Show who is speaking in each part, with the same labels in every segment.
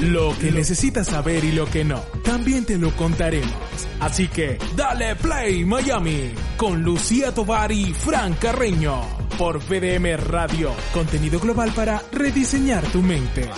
Speaker 1: Lo que necesitas saber y lo que no, también te lo contaremos. Así que, dale play Miami con Lucía Tovar y Fran Carreño por VDM Radio, contenido global para rediseñar tu mente.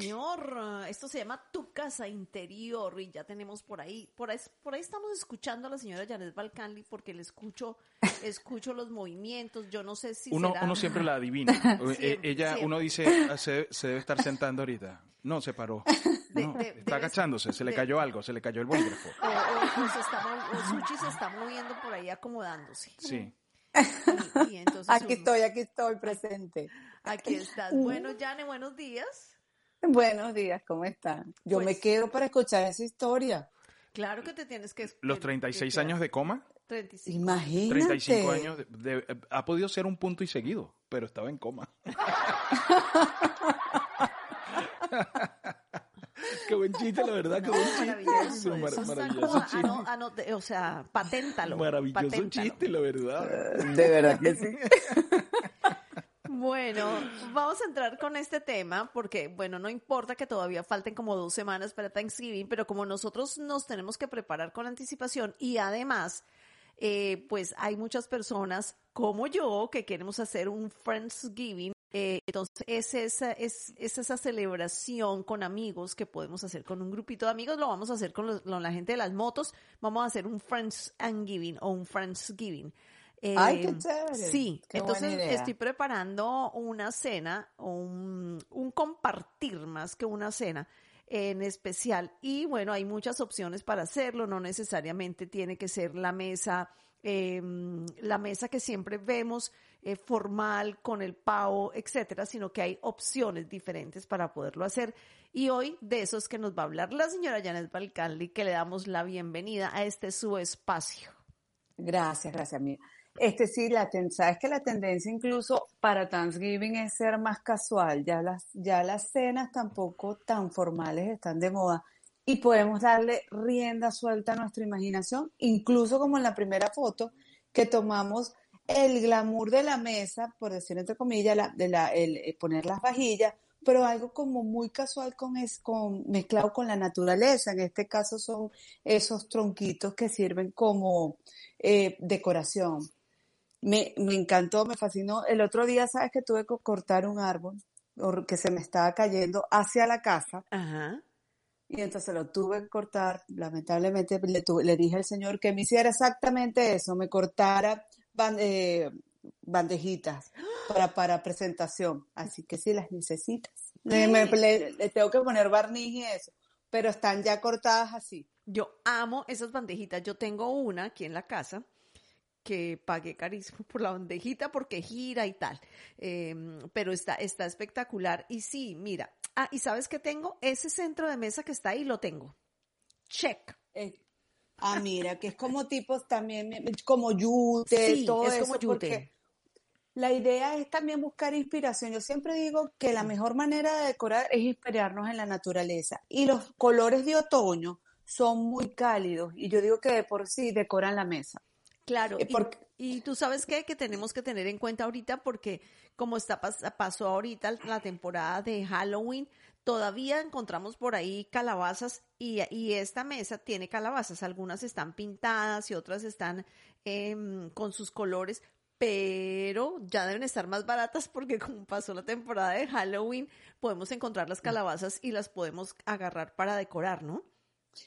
Speaker 2: Señor. Esto se llama Tu Casa Interior y ya tenemos por ahí, por ahí, por ahí estamos escuchando a la señora Janet Balcanli porque le escucho, escucho los movimientos. Yo no sé si
Speaker 3: Uno,
Speaker 2: será-
Speaker 3: uno siempre la adivina. Eh, Ella,
Speaker 2: siempre.
Speaker 3: uno dice, "Ah, se, se debe estar sentando ahorita. No, se paró.
Speaker 2: De-
Speaker 3: No,
Speaker 2: de-
Speaker 3: está
Speaker 2: debe-
Speaker 3: agachándose, se le cayó algo, se le cayó el bolígrafo.
Speaker 2: O, o- o se está, mo- o Suchi se está moviendo por ahí acomodándose.
Speaker 3: Sí.
Speaker 2: Y, y entonces
Speaker 4: Aquí
Speaker 2: uno-
Speaker 4: estoy, aquí estoy presente.
Speaker 2: Aquí estás. Bueno, Jane, buenos días.
Speaker 4: Buenos días, ¿cómo están? Yo
Speaker 2: Pues-
Speaker 4: me quedo para escuchar esa historia.
Speaker 2: Claro que te tienes que...
Speaker 3: Los
Speaker 2: que-
Speaker 3: 36
Speaker 2: que-
Speaker 3: años de coma,
Speaker 2: 35.
Speaker 4: Imagínate.
Speaker 3: 35 años, de- de- ha podido ser un punto y seguido, pero estaba en coma. Qué buen chiste, la verdad, qué
Speaker 2: No,
Speaker 3: buen chiste.
Speaker 2: maravilloso.
Speaker 3: Chiste.
Speaker 2: ano- o sea, paténtalo.
Speaker 3: Maravilloso
Speaker 2: paténtalo.
Speaker 3: chiste, la verdad.
Speaker 4: De verdad que sí.
Speaker 2: Bueno, vamos a entrar con este tema porque, bueno, no importa que todavía falten como dos semanas para Thanksgiving, pero como nosotros nos tenemos que preparar con anticipación y además, eh, pues hay muchas personas como yo que queremos hacer un Friendsgiving. eh, entonces, es esa, es, es esa celebración con amigos que podemos hacer con un grupito de amigos. Lo vamos a hacer con, los- con la gente de las motos. Vamos a hacer un Friends and Giving o un Friendsgiving.
Speaker 4: Ay, qué
Speaker 2: Eh,
Speaker 4: chévere.
Speaker 2: Sí,
Speaker 4: Qué buena
Speaker 2: entonces
Speaker 4: idea.
Speaker 2: estoy preparando una cena, un, un compartir más que una cena en especial. Y bueno, hay muchas opciones para hacerlo, no necesariamente tiene que ser la mesa, eh, la mesa que siempre vemos eh, formal con el pavo, etcétera, sino que hay opciones diferentes para poderlo hacer. Y hoy de eso es que nos va a hablar la señora Janet Balcalli, que le damos la bienvenida a este su espacio.
Speaker 4: Gracias, gracias, mía. Este sí, la sabes que la tendencia incluso para Thanksgiving es ser más casual. Ya las, ya las cenas tampoco tan formales están de moda y podemos darle rienda suelta a nuestra imaginación, incluso como en la primera foto que tomamos el glamour de la mesa, por decir entre comillas, la, de la, el, eh, poner las vajillas, pero algo como muy casual con, es, con mezclado con la naturaleza. En este caso son esos tronquitos que sirven como eh, decoración. Me, me encantó, me fascinó. El otro día, sabes que tuve que cortar un árbol que se me estaba cayendo hacia la casa
Speaker 2: Ajá.
Speaker 4: y entonces lo tuve que cortar. Lamentablemente le, tuve- le dije al señor que me hiciera exactamente eso, me cortara eh, bandejitas para, para presentación. Así que si las necesitas. Le, me- le- le tengo que poner barniz y eso, pero están ya cortadas así.
Speaker 2: Yo amo esas bandejitas. Yo tengo una aquí en la casa que pagué carísimo por la bandejita porque gira y tal. Eh, pero está, está espectacular. Y sí, mira. Ah, ¿y sabes qué tengo? Ese centro de mesa que está ahí lo tengo. Check.
Speaker 4: Eh, ah, mira, que es como tipos también, eh, como yute,
Speaker 2: Sí,
Speaker 4: todo
Speaker 2: es
Speaker 4: eso,
Speaker 2: como yute.
Speaker 4: la idea es también buscar inspiración. Yo siempre digo que la mejor manera de decorar es inspirarnos en la naturaleza. Y los colores de otoño son muy cálidos y yo digo que de por sí decoran la mesa.
Speaker 2: Claro.
Speaker 4: Eh,
Speaker 2: y-
Speaker 4: porque-
Speaker 2: Y, tú sabes qué? que tenemos que tener en cuenta ahorita porque como está pas- pasó ahorita la temporada de Halloween, todavía encontramos por ahí calabazas y, y esta mesa tiene calabazas. Algunas están pintadas y otras están em, con sus colores, pero ya deben estar más baratas porque como pasó la temporada de Halloween, podemos encontrar las calabazas y las podemos agarrar para decorar, ¿no?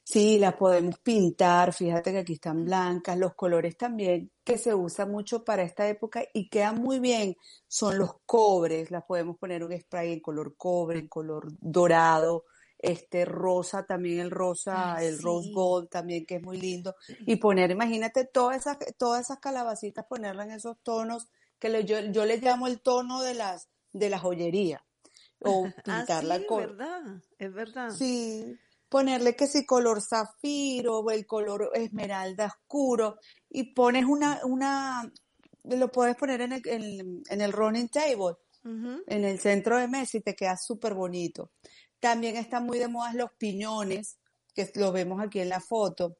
Speaker 4: Sí, las podemos pintar, fíjate que aquí están blancas, los colores también que se usan mucho para esta época y quedan muy bien son los cobres, las podemos poner un spray en color cobre, en color dorado, este rosa también, el rosa, el rose gold también, que es muy lindo. Y poner, imagínate, todas esas, todas esas calabacitas, ponerlas en esos tonos que le- yo, yo le llamo el tono de las, de la joyería. O
Speaker 2: Ah,
Speaker 4: pintarla
Speaker 2: sí,
Speaker 4: con,
Speaker 2: verdad, es verdad.
Speaker 4: Sí, ponerle que si color zafiro o el color esmeralda oscuro y pones una, una, lo puedes poner en el, en, en el running table, en el centro de mesa y te queda súper bonito. También están muy de moda los piñones, que lo vemos aquí en la foto.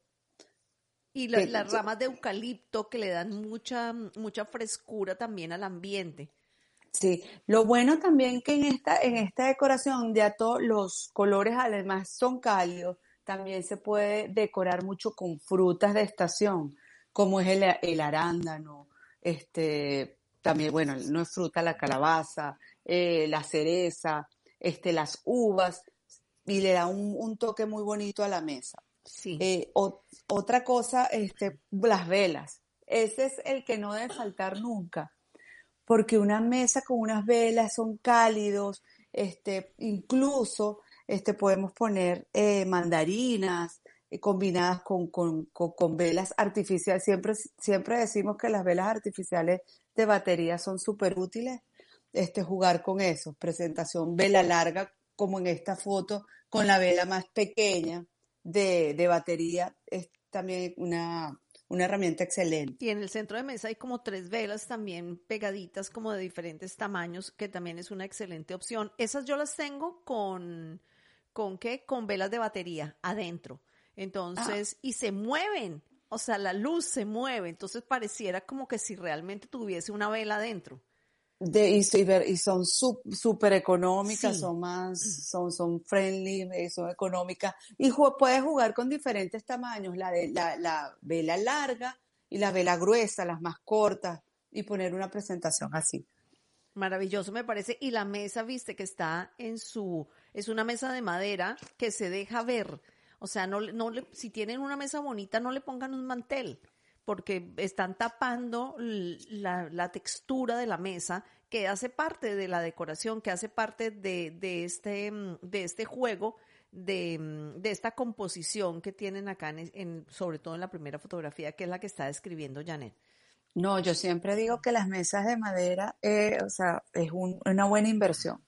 Speaker 2: Y la-
Speaker 4: que-
Speaker 2: las ramas de eucalipto que le dan mucha, mucha frescura también al ambiente.
Speaker 4: Sí, lo bueno también que en esta, en esta decoración ya todos los colores además son cálidos, también se puede decorar mucho con frutas de estación, como es el, el arándano, este, también, bueno, no es fruta, la calabaza, eh, la cereza, este, las uvas, y le da un, un toque muy bonito a la mesa.
Speaker 2: Sí.
Speaker 4: Eh, o- otra cosa, este, las velas. Ese es el que no debe faltar nunca, porque una mesa con unas velas son cálidos, este, incluso este, podemos poner eh, mandarinas eh, combinadas con, con, con, velas artificiales. Siempre, siempre decimos que las velas artificiales de batería son súper útiles. Este, jugar con eso, presentación vela larga, como en esta foto, con la vela más pequeña de, de batería, es también una, una herramienta excelente.
Speaker 2: Y en el centro de mesa hay como tres velas también pegaditas como de diferentes tamaños, que también es una excelente opción. Esas yo las tengo con, ¿con qué? Con velas de batería adentro. Entonces, y se mueven, o sea, la luz se mueve, entonces pareciera como que si realmente tuviese una vela adentro.
Speaker 4: De, y, y son súper económicas,
Speaker 2: Sí.
Speaker 4: son más, son, son friendly, eh, son económicas. Y ju- puedes jugar con diferentes tamaños, la, de, la, la vela larga y la vela gruesa, las más cortas, y poner una presentación así.
Speaker 2: Maravilloso me parece. Y la mesa, viste, que está en su, es una mesa de madera que se deja ver. O sea, no, le- no le, si tienen una mesa bonita, no le pongan un mantel, porque están tapando la, la textura de la mesa que hace parte de la decoración, que hace parte de, de este, mm, de este juego, de, mm, de esta composición que tienen acá, en, sobre todo en la primera fotografía, que es la que está describiendo Janet.
Speaker 4: No, yo siempre digo que las mesas de madera, eh, o sea, es un- una buena inversión,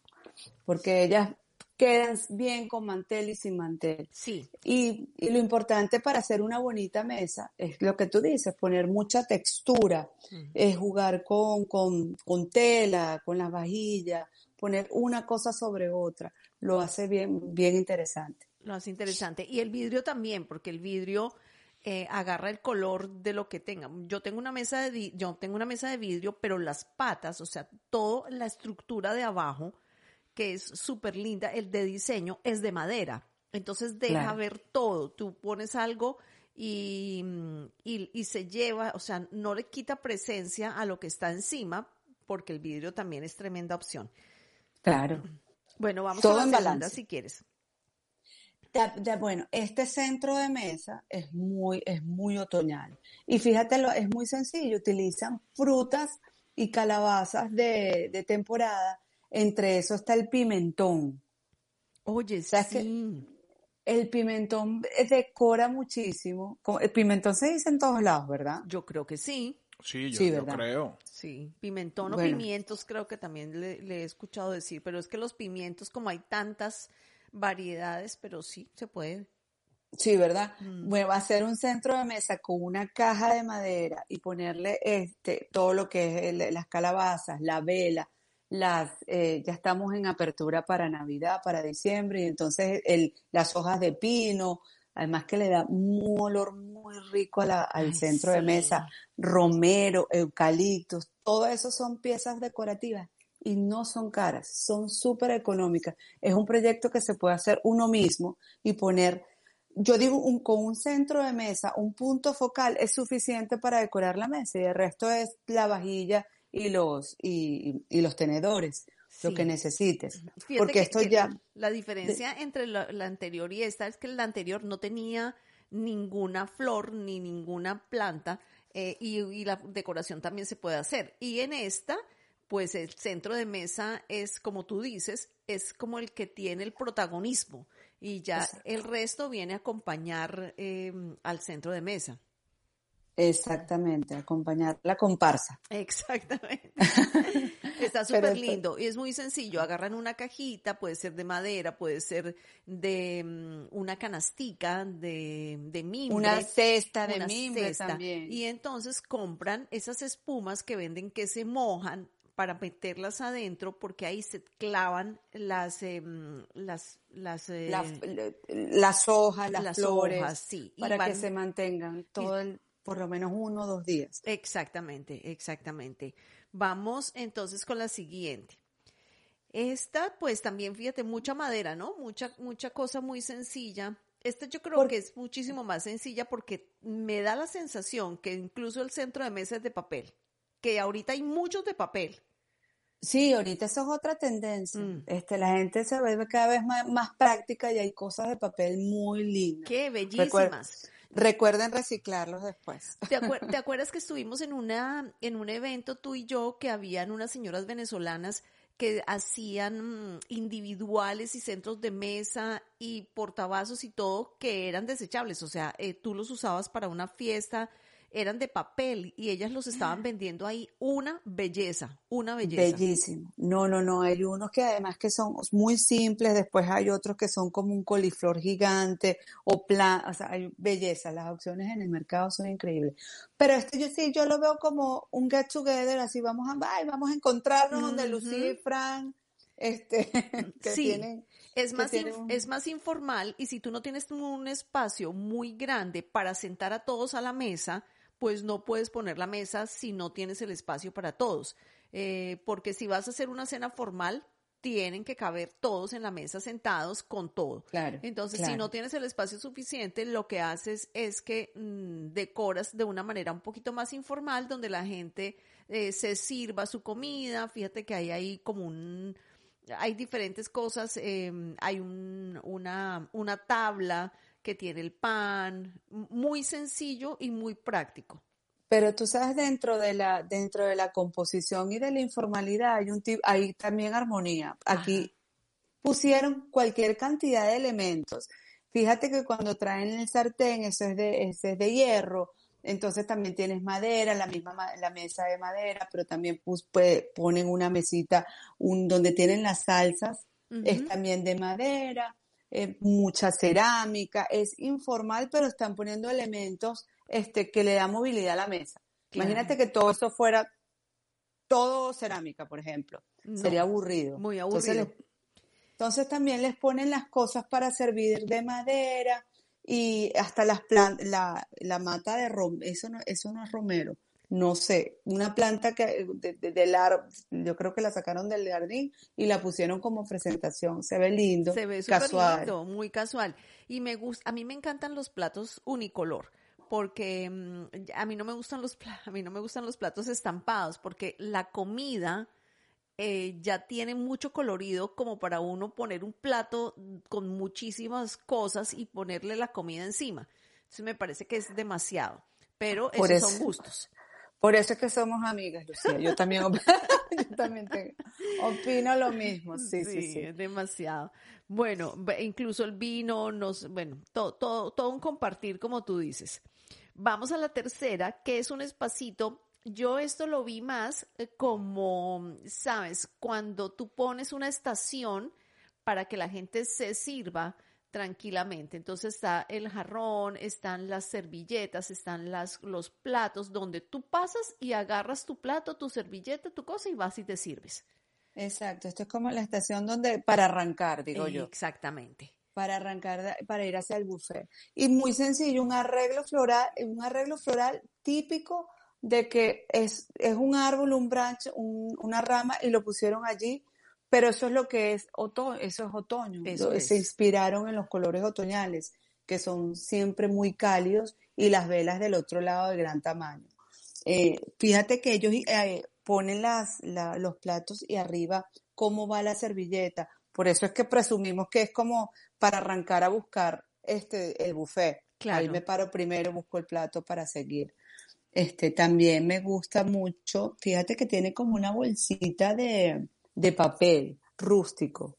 Speaker 4: porque ellas quedan bien con mantel y sin mantel.
Speaker 2: Sí,
Speaker 4: Y, y lo importante para hacer una bonita mesa es lo que tú dices, poner mucha textura, es jugar con, con, con tela, con las vajillas, poner una cosa sobre otra, lo hace bien, bien interesante.
Speaker 2: Lo hace interesante. Y el vidrio también, porque el vidrio eh, agarra el color de lo que tenga. Yo tengo una mesa de yo tengo una mesa de vidrio, pero las patas, o sea, toda la estructura de abajo, que es súper linda, el de diseño, es de madera. Entonces deja
Speaker 4: Claro.
Speaker 2: ver todo. Tú pones algo y, y, y se lleva, o sea, no le quita presencia a lo que está encima, porque el vidrio también es tremenda opción.
Speaker 4: Claro.
Speaker 2: Bueno, vamos
Speaker 4: Todo
Speaker 2: a la
Speaker 4: en
Speaker 2: segunda
Speaker 4: balance.
Speaker 2: si quieres.
Speaker 4: Bueno, este centro de mesa es muy, es muy otoñal. Y fíjate, lo- es muy sencillo. Utilizan frutas y calabazas de, de temporada. Entre eso está el pimentón.
Speaker 2: Oye,
Speaker 4: ¿Sabes qué?
Speaker 2: sí.
Speaker 4: El pimentón decora muchísimo. El pimentón se dice en todos lados, ¿verdad?
Speaker 2: Yo creo que sí.
Speaker 3: Sí, yo,
Speaker 4: Sí,
Speaker 3: yo
Speaker 4: ¿verdad?
Speaker 3: creo.
Speaker 2: Sí, pimentón o
Speaker 4: Bueno.
Speaker 2: pimientos creo que también le, le he escuchado decir, pero es que los pimientos como hay tantas variedades, pero sí, se puede.
Speaker 4: Sí, ¿verdad?
Speaker 2: Mm.
Speaker 4: Bueno, va a ser un centro de mesa con una caja de madera y ponerle este todo lo que es el- las calabazas, la vela, las eh, ya estamos en apertura para Navidad, para diciembre y entonces el, las hojas de pino, además que le da un olor muy rico a la- al
Speaker 2: Ay,
Speaker 4: centro de mesa, romero, eucaliptos, todo eso son piezas decorativas y no son caras, son súper económicas. Es un proyecto que se puede hacer uno mismo y poner yo digo, un, con un centro de mesa, un punto focal es suficiente para decorar la mesa y el resto es la vajilla y los, y, y los tenedores, lo que necesites.
Speaker 2: Fíjate
Speaker 4: Porque
Speaker 2: que-
Speaker 4: esto
Speaker 2: que
Speaker 4: ya,
Speaker 2: La diferencia entre la, la anterior y esta es que la anterior no tenía ninguna flor ni ninguna planta eh, y, y la decoración también se puede hacer. Y en esta, pues el centro de mesa es, como tú dices, es como el que tiene el protagonismo. Y ya el resto viene a acompañar eh, al centro de mesa.
Speaker 4: Exactamente, acompañar la comparsa.
Speaker 2: Exactamente. Está súper lindo y es muy sencillo. Agarran una cajita, puede ser de madera, puede ser de mm, una canastica de, de mimbre.
Speaker 4: Una cesta de
Speaker 2: una
Speaker 4: mimbre
Speaker 2: cesta.
Speaker 4: también.
Speaker 2: Y entonces compran esas espumas que venden que se mojan para meterlas adentro porque ahí se clavan las em, las las, eh,
Speaker 4: las hojas, las,
Speaker 2: las
Speaker 4: flores,
Speaker 2: hojas, sí, y
Speaker 4: para que se mantengan todo el, por lo menos uno o dos días.
Speaker 2: Exactamente, exactamente. Vamos entonces con la siguiente. Esta, pues también, fíjate, mucha madera, ¿no? Mucha, mucha cosa muy sencilla. Esta yo creo que es muchísimo más sencilla porque me da la sensación que incluso el centro de mesa es de papel, que ahorita hay muchos de papel.
Speaker 4: Sí, ahorita eso es otra tendencia.
Speaker 2: Mm.
Speaker 4: Este, la gente se vuelve cada vez más, más práctica y hay cosas de papel muy lindas.
Speaker 2: ¡Qué bellísimas!
Speaker 4: Recuerden reciclarlos después.
Speaker 2: ¿Te, acuer- te acuerdas que estuvimos en una en un evento tú y yo que habían unas señoras venezolanas que hacían mm, individuales y centros de mesa y portavasos y todo que eran desechables, o sea, eh, tú los usabas para una fiesta, eran de papel y ellas los estaban vendiendo ahí una belleza, una belleza.
Speaker 4: Bellísimo. No, no, no. Hay unos que además que son muy simples, después hay otros que son como un coliflor gigante o plan, o sea, hay belleza. Las opciones en el mercado son increíbles. Pero este yo sí, yo lo veo como un get together, así vamos a, ay, vamos a encontrarnos donde Lucía y Fran, este, que
Speaker 2: Sí.
Speaker 4: tienen,
Speaker 2: Es
Speaker 4: que
Speaker 2: más,
Speaker 4: tienen
Speaker 2: inf-
Speaker 4: un-
Speaker 2: es más informal y si tú no tienes un espacio muy grande para sentar a todos a la mesa, pues no puedes poner la mesa si no tienes el espacio para todos. Eh, porque si vas a hacer una cena formal, tienen que caber todos en la mesa sentados con todo.
Speaker 4: Claro,
Speaker 2: Entonces, si no tienes el espacio suficiente, lo que haces es que mm, decoras de una manera un poquito más informal, donde la gente eh, se sirva su comida. Fíjate que hay ahí como un, hay diferentes cosas. eh, hay un- una, una tabla que tiene el pan, muy sencillo y muy práctico.
Speaker 4: Pero tú sabes, dentro de la, dentro de la composición y de la informalidad hay un hay también armonía. Aquí pusieron cualquier cantidad de elementos. Fíjate que cuando traen el sartén, eso es de, ese es de hierro, entonces también tienes madera, la misma ma- la mesa de madera, pero también pus- pues, ponen una mesita un, donde tienen las salsas, es también de madera, eh, mucha cerámica, es informal, pero están poniendo elementos este, que le dan movilidad a la mesa.
Speaker 2: Claro.
Speaker 4: Imagínate que todo eso fuera todo cerámica, por ejemplo.
Speaker 2: No,
Speaker 4: Sería aburrido.
Speaker 2: muy aburrido.
Speaker 4: entonces también les ponen las cosas para servir de madera y hasta las plantas, la, la mata de romero, eso no, eso no es romero, no sé, una planta que de- de- del árbol, yo creo que la sacaron del jardín y la pusieron como presentación, se ve lindo,
Speaker 2: Se ve
Speaker 4: casual.
Speaker 2: lindo, muy casual. Y me gusta, a mí me encantan los platos unicolor, porque mm, a mí no me gustan los a mí no me gustan los platos estampados, porque la comida eh, ya tiene mucho colorido como para uno poner un plato con muchísimas cosas y ponerle la comida encima. Entonces me parece que es demasiado. Pero esos son gustos.
Speaker 4: Por eso es que somos amigas, Lucía. Yo también, yo también te- opino lo mismo. Sí, sí, sí.
Speaker 2: es demasiado. Bueno, incluso el vino, nos, bueno, todo, todo, todo un compartir, como tú dices. Vamos a la tercera, que es un espacito. Yo esto lo vi más eh, como, sabes, cuando tú pones una estación para que la gente se sirva tranquilamente. Entonces está el jarrón, están las servilletas, están las, los platos donde tú pasas y agarras tu plato, tu servilleta, tu cosa y vas y te sirves.
Speaker 4: Exacto. Esto es como la estación donde, para arrancar, digo yo.
Speaker 2: Exactamente.
Speaker 4: para arrancar, para ir hacia el buffet. Y muy sencillo, un arreglo floral, un arreglo floral típico de que es, es un árbol, un branch, un- una rama y lo pusieron allí, pero eso es lo que es otoño, eso es otoño.
Speaker 2: Eso es.
Speaker 4: Se inspiraron en los colores otoñales, que son siempre muy cálidos, y las velas del otro lado de gran tamaño. Eh, fíjate que ellos eh, ponen las, la- los platos y arriba cómo va la servilleta. Por eso es que presumimos que es como para arrancar a buscar este el buffet. Ahí
Speaker 2: Claro.
Speaker 4: me paro primero, busco el plato para seguir. Este también me gusta mucho. Fíjate que tiene como una bolsita de, de papel rústico.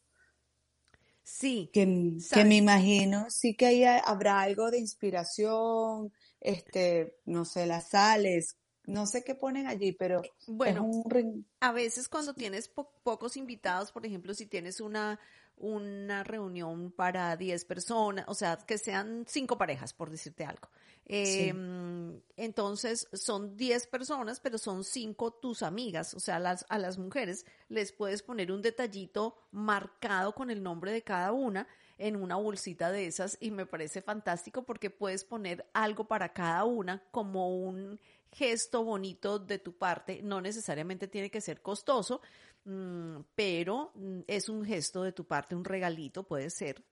Speaker 2: Sí.
Speaker 4: Que, que me imagino, sí que ahí ha- habrá algo de inspiración, este, no sé, las sales, no sé qué ponen allí, pero es
Speaker 2: Bueno,
Speaker 4: un
Speaker 2: a veces cuando tienes po- pocos invitados, por ejemplo, si tienes una, una reunión para 10 personas, o sea, que sean cinco parejas, por decirte algo.
Speaker 4: Sí.
Speaker 2: Em, entonces son 10 personas, pero son cinco tus amigas, o sea, las, a las mujeres les puedes poner un detallito marcado con el nombre de cada una en una bolsita de esas y me parece fantástico porque puedes poner algo para cada una como un gesto bonito de tu parte, no necesariamente tiene que ser costoso, mm, pero mm, es un gesto de tu parte, un regalito puede ser.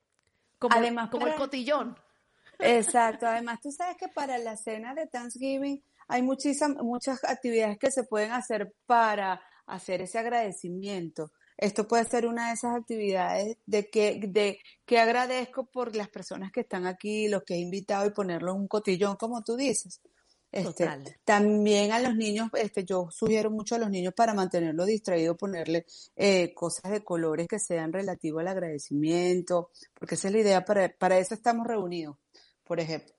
Speaker 2: Como,
Speaker 4: Además,
Speaker 2: como el cotillón.
Speaker 4: Exacto, además tú sabes que para la cena de Thanksgiving hay muchísimas, muchas actividades que se pueden hacer para hacer ese agradecimiento. Esto puede ser una de esas actividades de que, de que agradezco por las personas que están aquí, los que he invitado y ponerlo en un cotillón, como tú dices. Este,
Speaker 2: Total.
Speaker 4: también a los niños, este, yo sugiero mucho a los niños para mantenerlo distraído, ponerle eh, cosas de colores que sean relativos al agradecimiento, porque esa es la idea, para, para eso estamos reunidos, por ejemplo.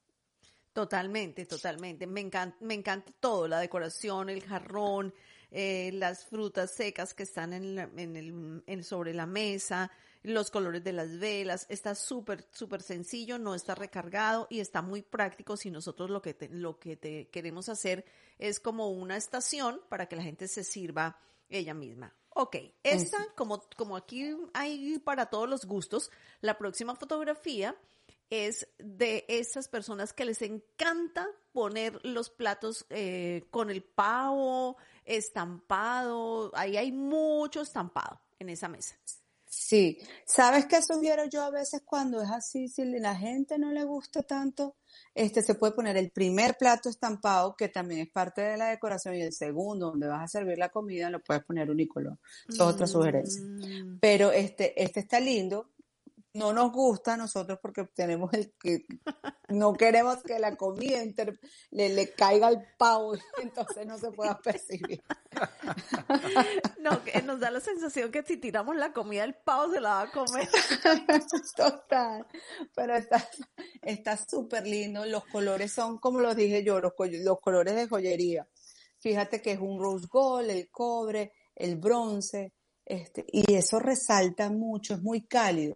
Speaker 2: Totalmente, totalmente. Me encanta, me encanta todo, la decoración, el jarrón, eh, las frutas secas que están en la- en el, en- sobre la mesa, los colores de las velas. Está súper, súper sencillo, no está recargado y está muy práctico si nosotros lo que, te- lo que te queremos hacer es como una estación para que la gente se sirva ella misma. Ok, esta, como, como aquí hay para todos los gustos, la próxima fotografía es de esas personas que les encanta poner los platos eh, con el pavo estampado. Ahí hay mucho estampado en esa mesa.
Speaker 4: Sí, ¿sabes qué sugiero yo a veces cuando es así, si la gente no le gusta tanto, este se puede poner el primer plato estampado, que también es parte de la decoración, y el segundo, donde vas a servir la comida, lo puedes poner unicolor. Eso es otra sugerencia.
Speaker 2: Mm,
Speaker 4: Pero este, este está lindo. No nos gusta a nosotros porque tenemos el que no queremos que la comida inter- le, le caiga al pavo, entonces no se pueda percibir.
Speaker 2: No, que nos da la sensación que si tiramos la comida, el pavo se la va a comer.
Speaker 4: Total, pero está está súper lindo. Los colores son, como los dije yo, los, los colores de joyería. Fíjate que es un rose gold, el cobre, el bronce, este, y eso resalta mucho, es muy cálido.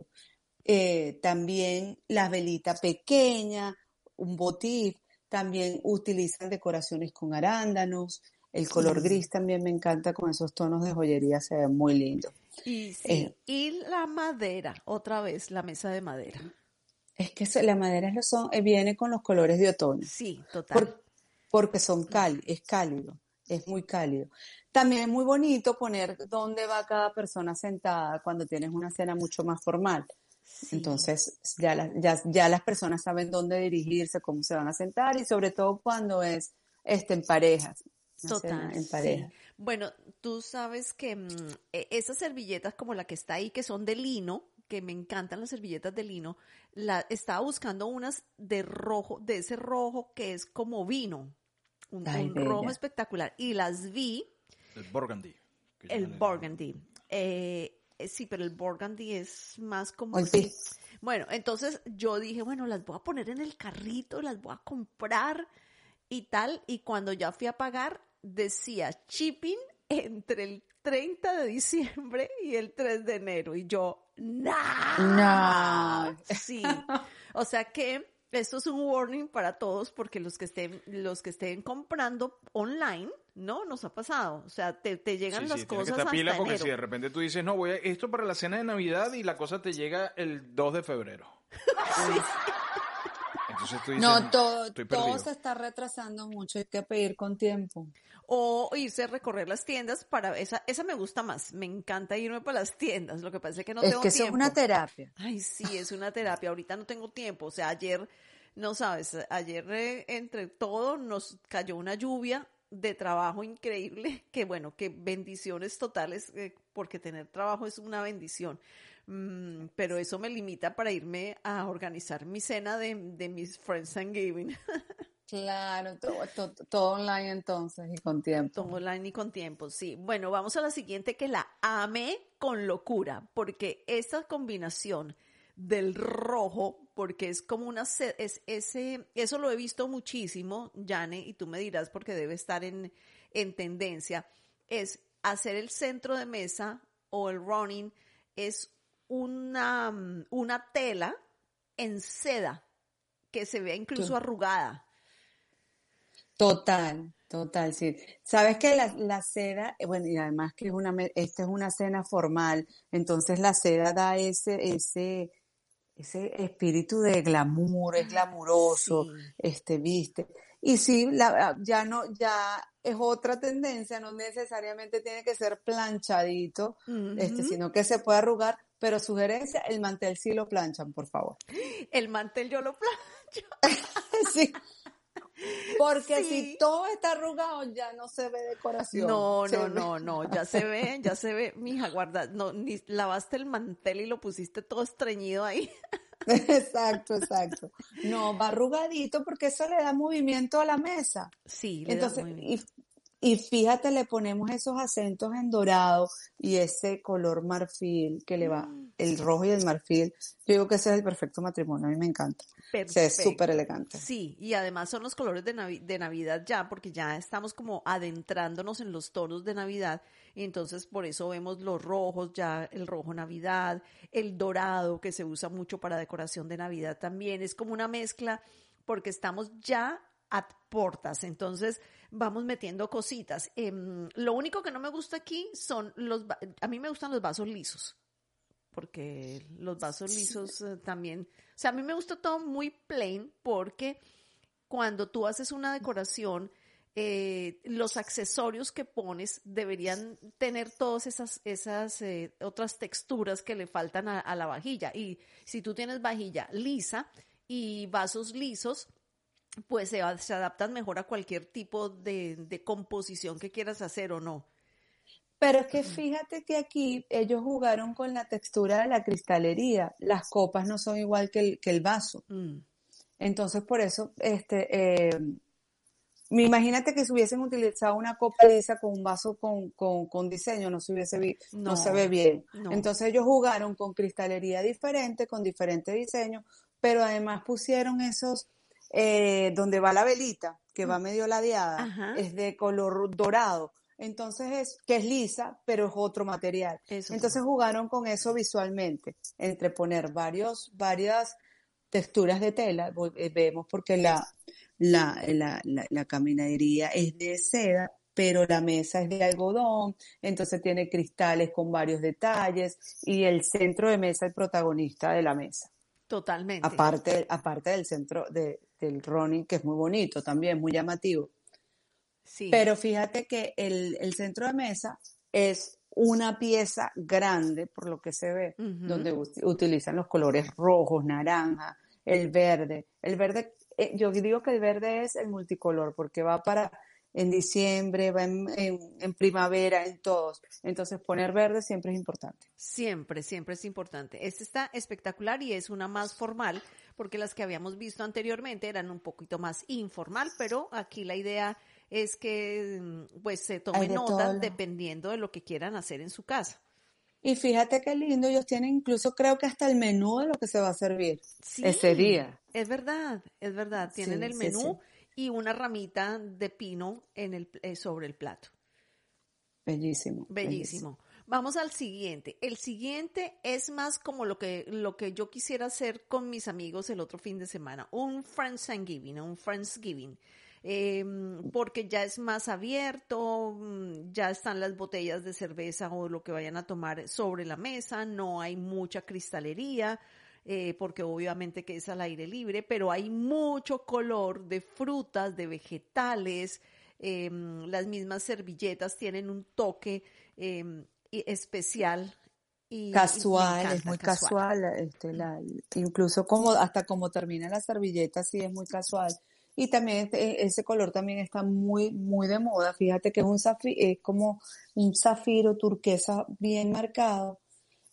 Speaker 4: Eh, también la velita pequeña, un botif, también utilizan decoraciones con arándanos. El color gris también me encanta con esos tonos de joyería, se ve muy lindo.
Speaker 2: Y sí,
Speaker 4: Eh.
Speaker 2: y la madera, otra vez, la mesa de madera.
Speaker 4: Es que la madera es lo son, eh, viene con los colores de otoño.
Speaker 2: Sí, total.
Speaker 4: Por- porque son cálidos, es cálido, es muy cálido. También es muy bonito poner dónde va cada persona sentada cuando tienes una cena mucho más formal.
Speaker 2: Sí.
Speaker 4: Entonces, ya, la- ya, ya las personas saben dónde dirigirse, cómo se van a sentar y sobre todo cuando es este, en parejas.
Speaker 2: Total.
Speaker 4: En
Speaker 2: sí.
Speaker 4: pareja.
Speaker 2: Bueno, tú sabes que mm, e- esas servilletas como la que está ahí, que son de lino, que me encantan las servilletas de lino, la, estaba buscando unas de rojo, de ese rojo que es como vino, un,
Speaker 4: Ay,
Speaker 2: un rojo espectacular. Y las vi,
Speaker 3: El Burgundy.
Speaker 2: el burgundy. Eh, sí, pero el burgundy es más como... Sí. Bueno, entonces yo dije, bueno, las voy a poner en el carrito, las voy a comprar y tal. Y cuando ya fui a pagar, decía shipping entre el 30 de diciembre y el 3 de enero. Y yo, ¡nah!
Speaker 4: No.
Speaker 2: Sí. O sea que esto es un warning para todos porque los que estén, los que estén comprando online, ¿no? Nos ha pasado. O sea, te, te llegan
Speaker 3: Sí,
Speaker 2: las
Speaker 3: sí,
Speaker 2: cosas
Speaker 3: que estar pila
Speaker 2: hasta
Speaker 3: porque
Speaker 2: enero.
Speaker 3: si de repente tú dices, no, voy a esto para la cena de Navidad y la cosa te llega el 2 de febrero. Entonces tú dices,
Speaker 4: No, todo,
Speaker 3: estoy
Speaker 4: todo se está retrasando mucho, hay que pedir con tiempo.
Speaker 2: O irse a recorrer las tiendas para esa, esa me gusta más. Me encanta irme para las tiendas. Lo que pasa es que no
Speaker 4: es
Speaker 2: tengo
Speaker 4: que eso es
Speaker 2: tiempo.
Speaker 4: una terapia.
Speaker 2: Ay, sí, es una terapia. Ahorita no tengo tiempo. O sea, ayer, no sabes, ayer eh, entre todo nos cayó una lluvia de trabajo increíble. Que bueno, que bendiciones totales, eh, porque tener trabajo es una bendición. Mm, pero eso me limita para irme a organizar mi cena de, de mis Friends and Giving.
Speaker 4: Claro, todo, todo, todo online entonces y con tiempo.
Speaker 2: Todo online y con tiempo, sí. Bueno, vamos a la siguiente que la amé con locura, porque esta combinación del rojo, porque es como una, es, ese, eso lo he visto muchísimo, Jane, y tú me dirás porque debe estar en, en tendencia, es hacer el centro de mesa o el running, es una, una tela en seda que se vea incluso arrugada.
Speaker 4: Total, total, sí. Sabes que la, la, seda, eh, bueno, y además que es una, esta es una cena formal, entonces la seda da ese, ese, ese espíritu de glamour, es glamuroso, este, viste. Y sí, la, ya no, ya es otra tendencia, no necesariamente tiene que ser planchadito, este, sino que se puede arrugar, pero sugerencia, el mantel sí lo planchan, por favor.
Speaker 2: El mantel yo lo plancho.
Speaker 4: sí. Porque si todo está arrugado ya no se ve decoración.
Speaker 2: No, no, no, no, ya se ve, ya se ve, mija, guarda, no, ni lavaste el mantel y lo pusiste todo estreñido ahí.
Speaker 4: Exacto, exacto. No, va arrugadito porque eso le da movimiento a la mesa.
Speaker 2: Sí, le
Speaker 4: Entonces,
Speaker 2: da movimiento.
Speaker 4: Y fíjate, le ponemos esos acentos en dorado y ese color marfil que le va,
Speaker 2: Mm.
Speaker 4: el rojo y el marfil. Yo digo que ese es el perfecto matrimonio, a mí me encanta. O sea, es súper elegante.
Speaker 2: Sí, y además son los colores de, Navi- de Navidad ya, porque ya estamos como adentrándonos en los tonos de Navidad, y entonces por eso vemos los rojos, ya el rojo Navidad, el dorado que se usa mucho para decoración de Navidad también, es como una mezcla, porque estamos ya a portas, entonces vamos metiendo cositas. Em, lo único que no me gusta aquí son los, a mí me gustan los vasos lisos porque los vasos lisos eh, también, o sea, a mí me gusta todo muy plain porque cuando tú haces una decoración, eh, los accesorios que pones deberían tener todas esas, esas eh, otras texturas que le faltan a, a la vajilla. Y si tú tienes vajilla lisa y vasos lisos, pues se, se adaptan mejor a cualquier tipo de, de composición que quieras hacer o no.
Speaker 4: Pero es que fíjate que aquí ellos jugaron con la textura de la cristalería. Las copas no son igual que el, que el vaso.
Speaker 2: Mm.
Speaker 4: Entonces, por eso, este, eh, me imagínate que si hubiesen utilizado una copa lisa con un vaso con, con, con diseño, no se hubiese vi- no,
Speaker 2: No,
Speaker 4: se ve bien.
Speaker 2: no.
Speaker 4: Entonces ellos jugaron con cristalería diferente, con diferentes diseños, pero además pusieron esos eh, donde va la velita, que va medio ladeada,
Speaker 2: Mm. Ajá.
Speaker 4: es de color dorado. Entonces es que es lisa, pero es otro material.
Speaker 2: Eso.
Speaker 4: Entonces jugaron con eso visualmente, entre poner varios, varias texturas de tela, eh, vemos porque la, la, la, la, la caminadería es de seda, pero la mesa es de algodón, entonces tiene cristales con varios detalles y el centro de mesa es el protagonista de la mesa.
Speaker 2: Totalmente.
Speaker 4: Aparte, aparte del centro de, del running, que es muy bonito también, muy llamativo.
Speaker 2: Sí.
Speaker 4: Pero fíjate que el, el centro de mesa es una pieza grande, por lo que se ve, donde ut- utilizan los colores rojos, naranja, el verde. El verde, eh, yo digo que el verde es el multicolor, porque va para en diciembre, va en, en- en primavera, en todos. Entonces poner verde siempre es importante.
Speaker 2: Siempre, siempre es importante. Este está espectacular y es una más formal, porque las que habíamos visto anteriormente eran un poquito más informal, pero aquí la idea es que mm, pues se
Speaker 4: Hay
Speaker 2: tome
Speaker 4: de
Speaker 2: nota
Speaker 4: todo lo-
Speaker 2: dependiendo de lo que quieran hacer en su casa.
Speaker 4: Y fíjate qué lindo, ellos tienen incluso creo que hasta el menú de lo que se va a servir
Speaker 2: Sí,
Speaker 4: ese día.
Speaker 2: Es verdad, es verdad. Tienen
Speaker 4: Sí,
Speaker 2: el
Speaker 4: sí,
Speaker 2: menú y una ramita de pino en el, eh, sobre el plato.
Speaker 4: Bellísimo.
Speaker 2: Bellísimo. Vamos al siguiente. El siguiente es más como lo que, lo que yo quisiera hacer con mis amigos el otro fin de semana. Un Friendsgiving, un Friendsgiving. Eh, porque ya es más abierto, mm, ya están las botellas de cerveza o lo que vayan a tomar sobre la mesa, no hay mucha cristalería, eh, porque obviamente que es al aire libre, pero hay mucho color de frutas, de vegetales, eh, las mismas servilletas tienen un toque eh, y- especial y y
Speaker 4: Casual, es
Speaker 2: encanta,
Speaker 4: muy casual, este, la- incluso como hasta como termina la servilleta, sí es muy casual. Y también este- ese color también está muy, muy de moda. Fíjate que es un zafi- es como un zafiro turquesa bien marcado.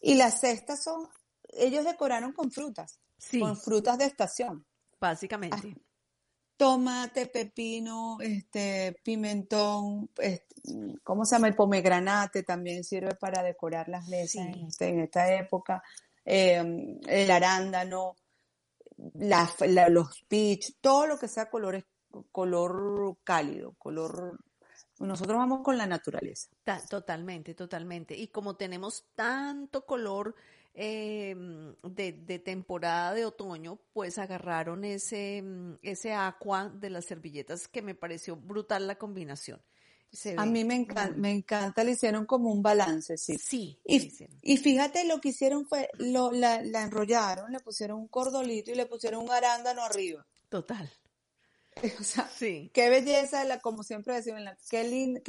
Speaker 4: Y las cestas son, ellos decoraron con frutas,
Speaker 2: Sí,
Speaker 4: con frutas de estación.
Speaker 2: básicamente.
Speaker 4: Tomate, pepino, este, pimentón, este, ¿cómo se llama? El pomegranate también sirve para decorar las mesas
Speaker 2: Sí.
Speaker 4: este- en esta época. eh, el arándano, la- la- los peach, todo lo que sea colores, color cálido, color... Nosotros vamos con la naturaleza.
Speaker 2: Ta- Totalmente, totalmente. Y como tenemos tanto color eh, de, de temporada de otoño, pues agarraron ese, mm, ese aqua de las servilletas que me pareció brutal la combinación. Se
Speaker 4: A mí me encanta, me encanta, le hicieron como un balance, sí.
Speaker 2: Sí,
Speaker 4: Y, y fíjate, lo que hicieron fue, lo, la, la enrollaron, le pusieron un cordolito y le pusieron un arándano arriba.
Speaker 2: total.
Speaker 4: O sea,
Speaker 2: Sí,
Speaker 4: qué belleza, la, como siempre decimos, qué,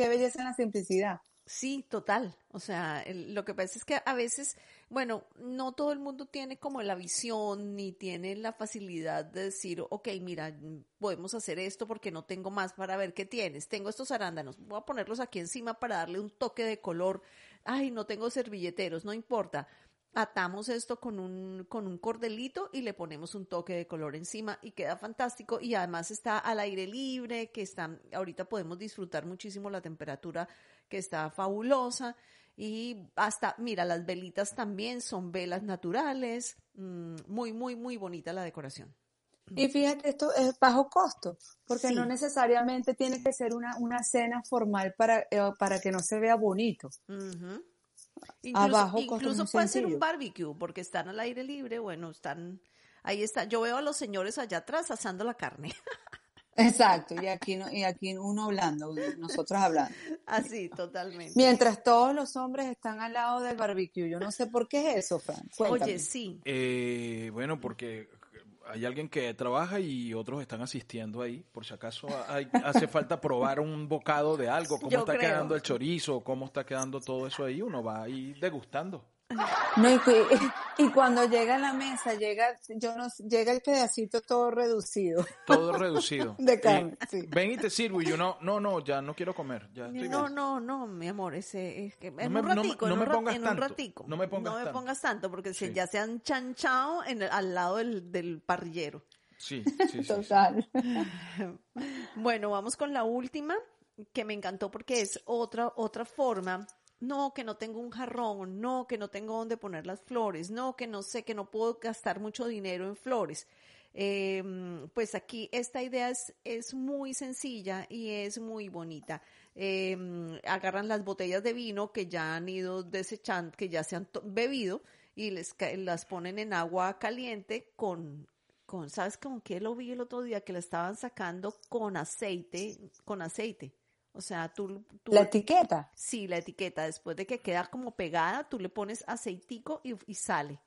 Speaker 4: belleza en la simplicidad.
Speaker 2: sí, total. O sea, el- lo que pasa es que a veces, bueno, no todo el mundo tiene como la visión ni tiene la facilidad de decir, ok, mira, podemos hacer esto porque no tengo más para ver qué tienes. Tengo estos arándanos, voy a ponerlos aquí encima para darle un toque de color. Ay, no tengo servilleteros, no importa. Atamos esto con un, con un cordelito y le ponemos un toque de color encima y queda fantástico. Y además está al aire libre, que está, ahorita podemos disfrutar muchísimo la temperatura que está fabulosa. Y hasta, mira, las velitas también son velas naturales. Mm, muy, muy, muy bonita la decoración.
Speaker 4: Y fíjate, esto es bajo costo, porque
Speaker 2: Sí.
Speaker 4: no necesariamente tiene que ser una, una cena formal para, eh, para que no se vea bonito.
Speaker 2: Incluso,
Speaker 4: Abajo, costo
Speaker 2: incluso
Speaker 4: muy
Speaker 2: puede ser un barbecue, porque están al aire libre, bueno, están, ahí está. Yo veo a los señores allá atrás asando la carne.
Speaker 4: Exacto, y aquí, no, y aquí uno hablando, nosotros hablando.
Speaker 2: Así, totalmente.
Speaker 4: Mientras todos los hombres están al lado del barbecue. Yo no sé por qué es eso, Fran. Cuéntame.
Speaker 2: Oye, sí,
Speaker 3: Eh, bueno, porque hay alguien que trabaja y otros están asistiendo ahí. Por si acaso hay- hace falta probar un bocado de algo, cómo
Speaker 2: Yo
Speaker 3: está
Speaker 2: creo.
Speaker 3: quedando el chorizo, cómo está quedando todo eso ahí. Uno va ahí degustando.
Speaker 4: No, y, y cuando llega a la mesa, llega, yo no, llega el pedacito todo reducido.
Speaker 3: Todo reducido.
Speaker 4: De carne,
Speaker 3: Y,
Speaker 4: sí.
Speaker 3: Ven y te sirvo y yo no, no, no, ya no quiero comer. Ya estoy
Speaker 2: No,
Speaker 3: bien.
Speaker 2: no, no, mi amor, ese es que en
Speaker 3: me-
Speaker 2: un
Speaker 3: no
Speaker 2: ratico,
Speaker 3: no
Speaker 2: en,
Speaker 3: me pongas
Speaker 2: en un
Speaker 3: tanto,
Speaker 2: ratico.
Speaker 3: no me pongas tanto.
Speaker 2: pongas tanto, porque se- ya se han chanchado en el- al lado del, del parrillero.
Speaker 3: Sí, sí, sí, sí.
Speaker 4: Total.
Speaker 2: Bueno, vamos con la última, que me encantó porque es otra, otra forma. No, que no tengo un jarrón, no, que no tengo dónde poner las flores, no, que no sé, que no puedo gastar mucho dinero en flores. Eh, pues aquí esta idea es, es muy sencilla y es muy bonita. Eh, agarran las botellas de vino que ya han ido desechando, que ya se han bebido y les las ponen en agua caliente con, con, ¿sabes con qué lo vi el otro día? Que la estaban sacando con aceite, con aceite. O sea, tú, tú
Speaker 4: La etiqueta.
Speaker 2: sí, la etiqueta, después de que queda como pegada, tú le pones aceitico y, y sale.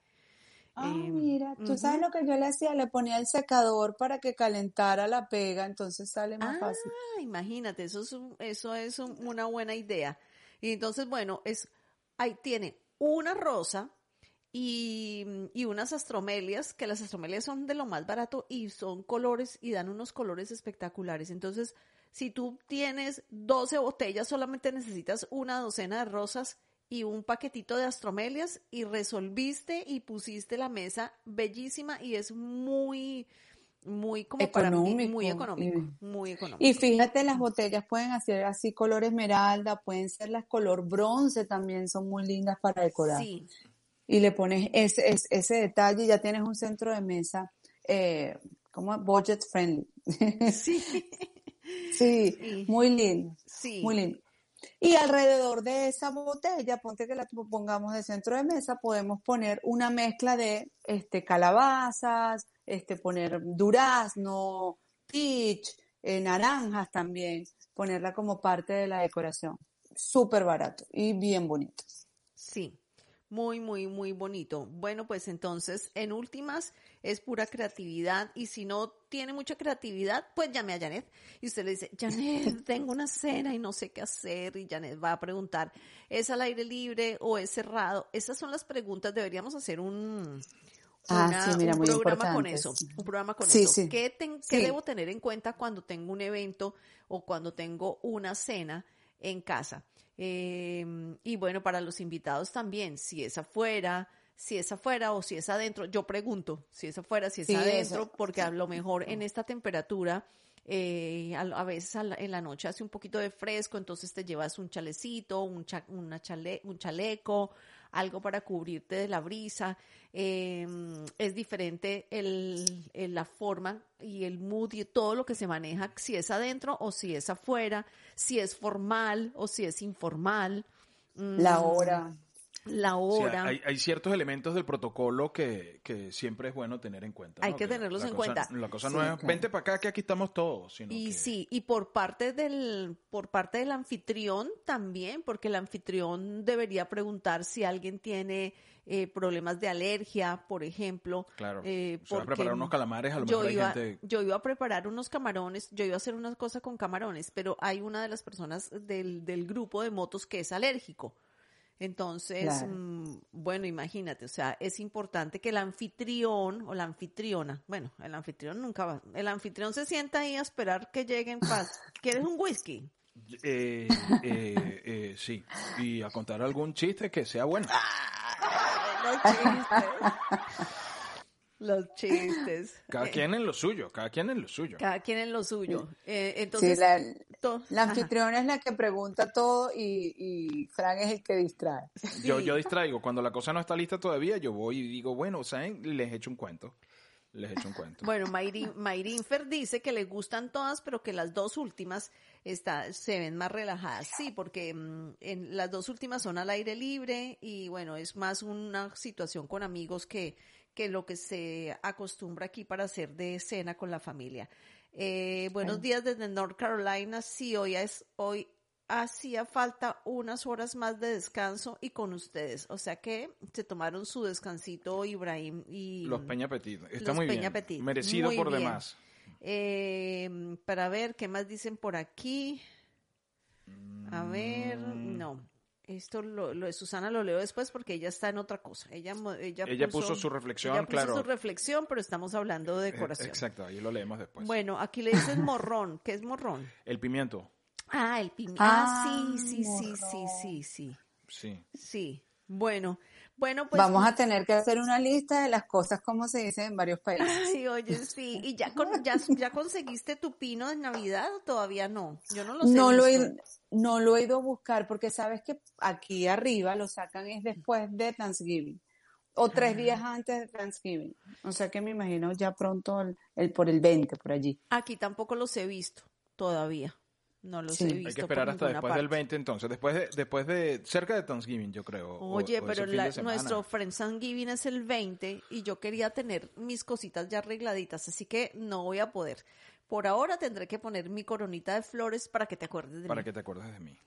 Speaker 4: Ah,
Speaker 2: Eh,
Speaker 4: mira, tú sabes lo que yo le hacía, le ponía el secador para que calentara la pega, entonces sale más fácil.
Speaker 2: Ah, imagínate, eso es, un- eso es un- una buena idea. Y entonces, bueno, es, ahí tiene una rosa y, y unas astromelias, que las astromelias son de lo más barato y son colores y dan unos colores espectaculares. Entonces, si tú tienes 12 botellas, solamente necesitas una docena de rosas y un paquetito de astromelias y resolviste y pusiste la mesa bellísima y es muy, muy como para mí, muy
Speaker 4: Económico,
Speaker 2: económico, muy económico.
Speaker 4: Y fíjate, las botellas pueden hacer así color esmeralda, pueden ser las color bronce también, son muy lindas para decorar.
Speaker 2: Sí,
Speaker 4: Y le pones ese, ese, ese detalle y ya tienes un centro de mesa eh, como budget friendly.
Speaker 2: sí,
Speaker 4: sí,
Speaker 2: Sí.
Speaker 4: muy lindo,
Speaker 2: sí.
Speaker 4: muy lindo. Y alrededor de esa botella, ponte que la pongamos de centro de mesa, podemos poner una mezcla de este, calabazas, este, poner durazno, peach, eh, naranjas también, ponerla como parte de la decoración. Súper barato y bien bonito.
Speaker 2: Sí, muy, muy, muy bonito. Bueno, pues entonces, en últimas, es pura creatividad y si no tiene mucha creatividad, pues llame a Janet y usted le dice, Janet, tengo una cena y no sé qué hacer y Janet va a preguntar, ¿es al aire libre o es cerrado? Esas son las preguntas, deberíamos hacer un...
Speaker 4: Ah, sí, mira,
Speaker 2: un
Speaker 4: muy
Speaker 2: programa con eso, un programa con
Speaker 4: Sí,
Speaker 2: eso.
Speaker 4: sí.
Speaker 2: ¿Qué, ten- qué debo tener en cuenta cuando tengo un evento o cuando tengo una cena en casa? Eh, y bueno, para los invitados también, si es afuera, si es afuera o si es adentro, yo pregunto si es afuera, si es
Speaker 4: Sí,
Speaker 2: adentro,
Speaker 4: eso.
Speaker 2: porque a lo mejor en esta temperatura, eh, a, a veces a la- en la noche hace un poquito de fresco, entonces te llevas un chalecito, un, cha- una chale, un chaleco, algo para cubrirte de la brisa. Eh, es diferente el, el- la forma y el mood y todo lo que se maneja, si es adentro o si es afuera, si es formal o si es informal. Mm,
Speaker 4: La hora.
Speaker 2: La
Speaker 3: O sea,
Speaker 2: hora.
Speaker 3: hay, hay ciertos elementos del protocolo que, que siempre es bueno tener en cuenta.
Speaker 2: Hay
Speaker 3: ¿no?
Speaker 2: que tenerlos en
Speaker 3: cosa-
Speaker 2: cuenta.
Speaker 3: La cosa
Speaker 4: Sí,
Speaker 3: no es,
Speaker 4: claro.
Speaker 3: vente para acá que aquí estamos todos. Sino
Speaker 2: Y
Speaker 3: que-
Speaker 2: sí, y por parte del, por parte del anfitrión también, porque el anfitrión debería preguntar si alguien tiene eh, problemas de alergia, por ejemplo.
Speaker 3: Claro.
Speaker 2: eh, porque
Speaker 3: preparar unos calamares, a lo
Speaker 2: yo
Speaker 3: mejor hay
Speaker 2: iba,
Speaker 3: gente...
Speaker 2: yo iba a preparar unos camarones, yo iba a hacer una cosa con camarones, pero hay una de las personas del, del grupo de motos que es alérgico. Entonces,
Speaker 4: Claro.
Speaker 2: mm, bueno, imagínate, o sea, es importante que el anfitrión o la anfitriona, bueno, el anfitrión nunca va, el anfitrión se sienta ahí a esperar que lleguen paz. ¿Quieres un whisky?
Speaker 3: Eh, eh, eh, sí, y a contar algún chiste que sea bueno.
Speaker 2: Los chistes. Los chistes.
Speaker 3: Cada quien en lo suyo, cada quien en lo suyo.
Speaker 2: cada quien en lo suyo. Eh,
Speaker 4: Sí,
Speaker 2: entonces,
Speaker 4: la, anfitriona es la que pregunta todo y, y Frank es el que distrae.
Speaker 3: Yo,
Speaker 2: Sí.
Speaker 3: yo distraigo, cuando la cosa no está lista todavía, yo voy y digo, bueno, ¿saben? Les echo un cuento. Les echo un cuento.
Speaker 2: Bueno, Mayrin, Mayrin Fer dice que le gustan todas, pero que las dos últimas está, se ven más relajadas. Sí, porque mm, en, las dos últimas son al aire libre y bueno, es más una situación con amigos que, que lo que se acostumbra aquí para hacer de cena con la familia. Eh, buenos días desde North Carolina. Sí, hoy es hoy hacía falta unas horas más de descanso y con ustedes. O sea que se tomaron su descansito Ibrahim y
Speaker 3: Los Peña Petit. Está
Speaker 2: Los
Speaker 3: muy
Speaker 2: Peña
Speaker 3: bien.
Speaker 2: Petit.
Speaker 3: Merecido
Speaker 2: Muy
Speaker 3: por
Speaker 2: bien.
Speaker 3: demás.
Speaker 2: Eh, para ver, ¿qué más dicen por aquí? A ver,
Speaker 3: Mm.
Speaker 2: no. Esto lo, lo de Susana lo leo después porque ella está en otra cosa. Ella, ella,
Speaker 3: Ella puso su reflexión,
Speaker 2: ella puso
Speaker 3: claro.
Speaker 2: su reflexión, pero estamos hablando de
Speaker 3: Eh,
Speaker 2: decoración.
Speaker 3: Exacto, ahí lo leemos después.
Speaker 2: Bueno, aquí le dicen morrón. ¿Qué es morrón?
Speaker 3: El pimiento.
Speaker 2: Ah, el pimiento. Ah,
Speaker 4: Ah,
Speaker 2: sí, sí, sí, sí, sí, sí.
Speaker 3: Sí.
Speaker 2: Sí. Bueno, bueno, pues.
Speaker 4: Vamos a tener que hacer una lista de las cosas como se dice en varios países.
Speaker 2: Sí, oye, sí. ¿Y ya, con, ya, ya conseguiste tu pino de Navidad o todavía no? Yo no lo sé.
Speaker 4: No lo, he, no lo he ido a buscar porque sabes que aquí arriba lo sacan es después de Thanksgiving o tres
Speaker 2: Ah.
Speaker 4: días antes de Thanksgiving. O sea que me imagino ya pronto el, el- por el 20 por allí.
Speaker 2: Aquí tampoco los he visto todavía. No los
Speaker 4: Sí.
Speaker 2: he visto.
Speaker 3: Hay que esperar hasta después del
Speaker 2: parte.
Speaker 3: 20 entonces, después de, después de, cerca de Thanksgiving yo creo.
Speaker 2: Oye,
Speaker 3: o
Speaker 2: pero la- nuestro Friendsgiving es el 20 y yo quería tener mis cositas ya arregladitas, así que no voy a poder. Por ahora tendré que poner mi coronita de flores para que te acuerdes de
Speaker 3: Para
Speaker 2: mí.
Speaker 3: que te acuerdes de mí.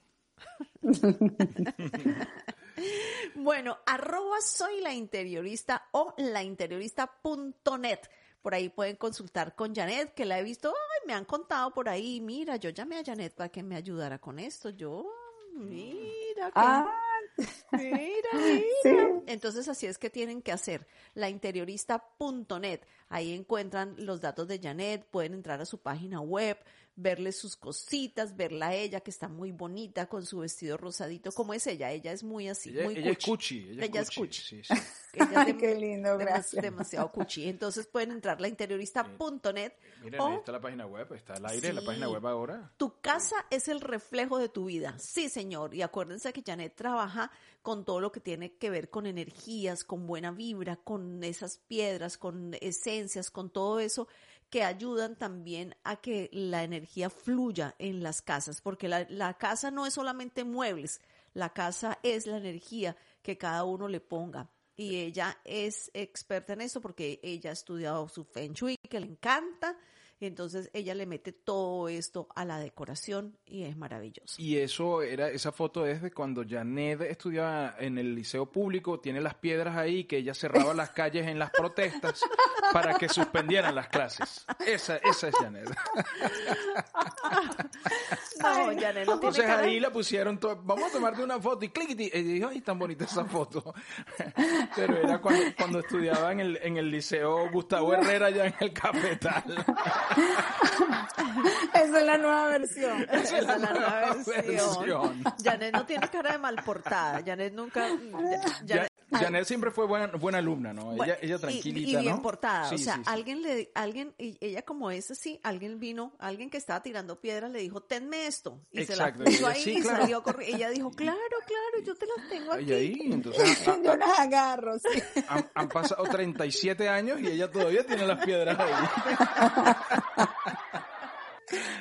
Speaker 2: Bueno, arroba soy la interiorista o lainteriorista.net. Por ahí pueden consultar con Janet, que la he visto, ay, me han contado por ahí, mira, yo llamé a Janet para que me ayudara con esto. Yo, mira,
Speaker 4: Ah,
Speaker 2: Mira, mira. Entonces así es que tienen que hacer lainteriorista.net. Ahí encuentran los datos de Janet, pueden entrar a su página web, verle sus cositas, verla a ella que está muy bonita con su vestido rosadito. ¿Cómo es ella? Ella es muy así,
Speaker 3: Ella,
Speaker 2: muy
Speaker 3: ella es
Speaker 2: cuchi.
Speaker 3: cuchi. Ella,
Speaker 2: Ella es
Speaker 3: es
Speaker 2: cuchi.
Speaker 3: Sí, sí.
Speaker 2: Ella es
Speaker 4: Ay, qué lindo, gracias.
Speaker 2: demasiado cuchi. Entonces pueden entrar a lainteriorista.net
Speaker 3: Miren,
Speaker 2: o
Speaker 3: ahí está la página web, está al aire la página web ahora.
Speaker 2: tu casa es el reflejo de tu vida. Sí, señor. Y acuérdense que Janet trabaja con todo lo que tiene que ver con energías, con buena vibra, con esas piedras, con esencias, con todo eso que ayudan también a que la energía fluya en las casas, porque la, la casa no es solamente muebles, la casa es la energía que cada uno le ponga. Y ella es experta en eso porque ella ha estudiado su Feng Shui, que le encanta, y entonces ella le mete todo esto a la decoración y es maravilloso.
Speaker 3: Y eso era, esa foto es de cuando Janet estudiaba en el liceo público, tiene las piedras ahí, que ella cerraba las calles en las protestas para que suspendieran las clases. Esa, esa es Janet.
Speaker 2: No, Janet no tiene
Speaker 3: Entonces ahí la pusieron, to- vamos a tomarte una foto y clic, y dijo, ay, tan bonita esa foto. Pero era cuando, cuando estudiaba en el, en el liceo Gustavo Herrera, allá en el Cafetal.
Speaker 4: esa es la nueva versión.
Speaker 2: Esa es la nueva
Speaker 3: versión.
Speaker 2: versión. Janet no tiene cara de mal portada. Janet nunca.
Speaker 3: Ya-
Speaker 2: Janet-
Speaker 3: siempre fue buena, buena alumna, ¿no?
Speaker 2: Bueno,
Speaker 3: ella, ella
Speaker 2: y-
Speaker 3: tranquilita,
Speaker 2: y, bien
Speaker 3: ¿no?
Speaker 2: portada.
Speaker 3: Sí,
Speaker 2: o sea,
Speaker 3: sí, sí.
Speaker 2: alguien le, alguien, y ella como es así, alguien vino, alguien que estaba tirando piedras le dijo, tenme esto. Y
Speaker 3: Exacto,
Speaker 2: se
Speaker 3: y
Speaker 2: la puso ahí y
Speaker 3: claro.
Speaker 2: salió corriendo. Ella dijo, claro, claro, yo te las tengo aquí.
Speaker 3: Y ahí, entonces han,
Speaker 4: Yo las agarro, sí.
Speaker 3: han- han pasado 37 años y ella todavía tiene las piedras ahí.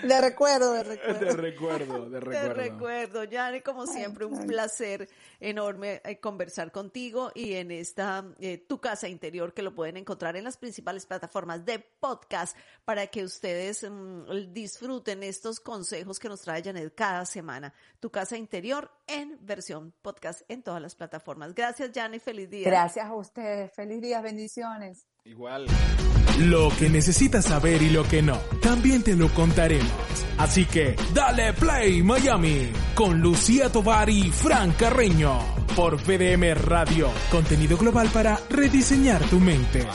Speaker 4: De recuerdo, de
Speaker 3: De
Speaker 4: recuerdo.
Speaker 3: recuerdo, de
Speaker 2: Te
Speaker 3: recuerdo.
Speaker 2: recuerdo, Yane, como siempre, un placer enorme eh, conversar contigo y en esta eh, Tu Casa Interior que lo pueden encontrar en las principales plataformas de podcast para que ustedes mm, disfruten estos consejos que nos trae Janet cada semana. Tu Casa Interior en versión podcast en todas las plataformas. Gracias, Janet, feliz día.
Speaker 4: Gracias a ustedes. Feliz día, bendiciones.
Speaker 3: Igual.
Speaker 1: Lo que necesitas saber y lo que no, también te lo contaremos. Así que dale play Miami con Lucía Tovar y Fran Carreño por VDM Radio, contenido global para rediseñar tu mente.